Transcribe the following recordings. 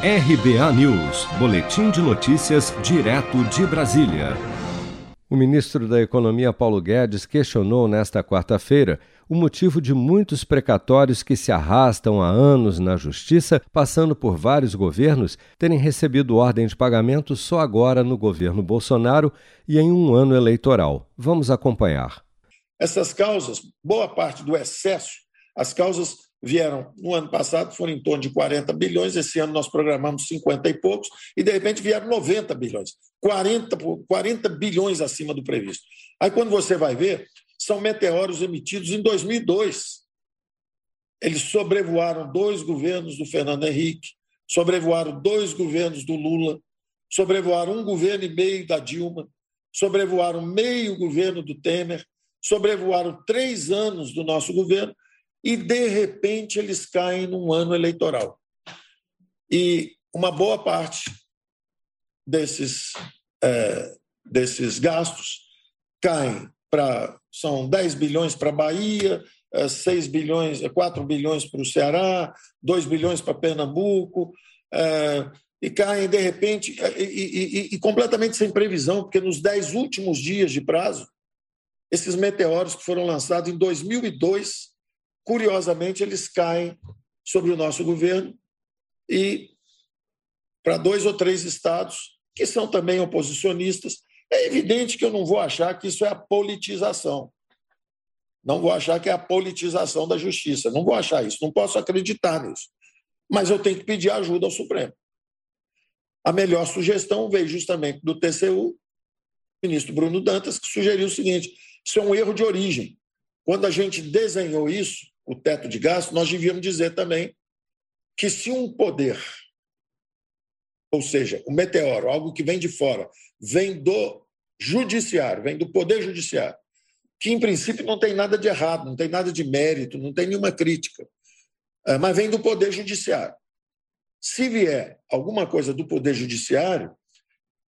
RBA News, Boletim de Notícias, direto de Brasília. O ministro da Economia Paulo Guedes questionou nesta quarta-feira o motivo de muitos precatórios que se arrastam há anos na Justiça, passando por vários governos, terem recebido ordem de pagamento só agora no governo Bolsonaro e em um ano eleitoral. Vamos acompanhar. Essas causas, boa parte do excesso, as causas vieram no ano passado, foram em torno de 40 bilhões, esse ano nós programamos 50 e poucos, e de repente vieram 90 bilhões, 40, 40 bilhões acima do previsto. Aí quando você vai ver, são meteoros emitidos em 2002. Eles sobrevoaram dois governos do Fernando Henrique, sobrevoaram dois governos do Lula, sobrevoaram um governo e meio da Dilma, sobrevoaram meio governo do Temer, sobrevoaram três anos do nosso governo e, de repente, eles caem num ano eleitoral. E uma boa parte desses, é, desses gastos caem para. São 10 bilhões para a Bahia, 6 é, bilhões, 4 bilhões para o Ceará, 2 bilhões para Pernambuco, é, e caem de repente, e, e, e, completamente sem previsão, porque nos 10 últimos dias de prazo, esses meteoros que foram lançados em 2002 curiosamente, eles caem sobre o nosso governo e para dois ou três estados que são também oposicionistas. É evidente que eu não vou achar que isso é a politização. Não vou achar que é a politização da justiça. Não vou achar isso. Não posso acreditar nisso. Mas eu tenho que pedir ajuda ao Supremo. A melhor sugestão veio justamente do TCU, ministro Bruno Dantas, que sugeriu o seguinte: isso é um erro de origem. Quando a gente desenhou isso, o teto de gasto, nós devíamos dizer também que se um poder, ou seja, o meteoro, algo que vem de fora, vem do judiciário, vem do poder judiciário, que em princípio não tem nada de errado, não tem nada de mérito, não tem nenhuma crítica, é, mas vem do poder judiciário. Se vier alguma coisa do poder judiciário,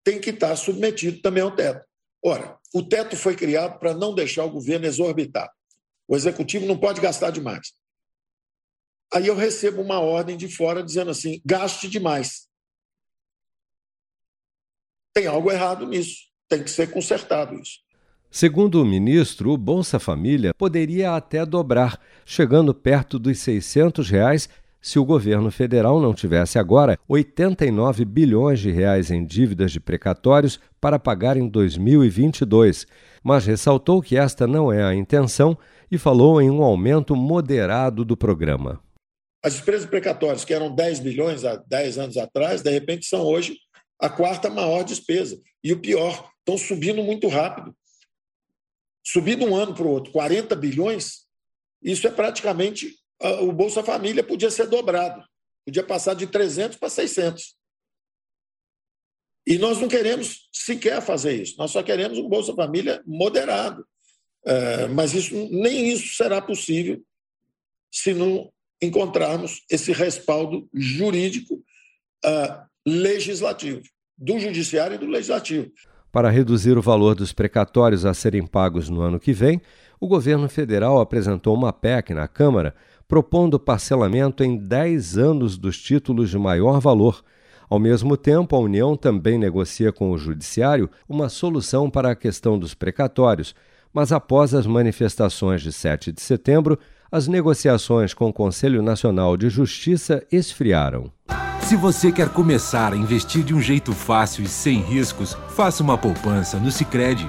tem que estar submetido também ao teto. Ora, o teto foi criado para não deixar o governo exorbitar. O executivo não pode gastar demais. Aí eu recebo uma ordem de fora dizendo assim: gaste demais. Tem algo errado nisso. Tem que ser consertado isso. Segundo o ministro, o Bolsa Família poderia até dobrar, chegando perto dos 600 reais se o governo federal não tivesse agora 89 bilhões de reais em dívidas de precatórios para pagar em 2022, mas ressaltou que esta não é a intenção e falou em um aumento moderado do programa. As despesas precatórias, que eram 10 bilhões há 10 anos atrás, de repente são hoje a quarta maior despesa. E o pior, estão subindo muito rápido. Subindo um ano para o outro, 40 bilhões, isso é praticamente. O Bolsa Família podia ser dobrado, podia passar de 300 para 600. E nós não queremos sequer fazer isso, nós só queremos um Bolsa Família moderado. É, mas isso, nem isso será possível se não encontrarmos esse respaldo jurídico uh, legislativo, do Judiciário e do Legislativo. Para reduzir o valor dos precatórios a serem pagos no ano que vem, o governo federal apresentou uma PEC na Câmara propondo parcelamento em 10 anos dos títulos de maior valor. Ao mesmo tempo, a União também negocia com o Judiciário uma solução para a questão dos precatórios, mas após as manifestações de 7 de setembro, as negociações com o Conselho Nacional de Justiça esfriaram. Se você quer começar a investir de um jeito fácil e sem riscos, faça uma poupança no Sicredi.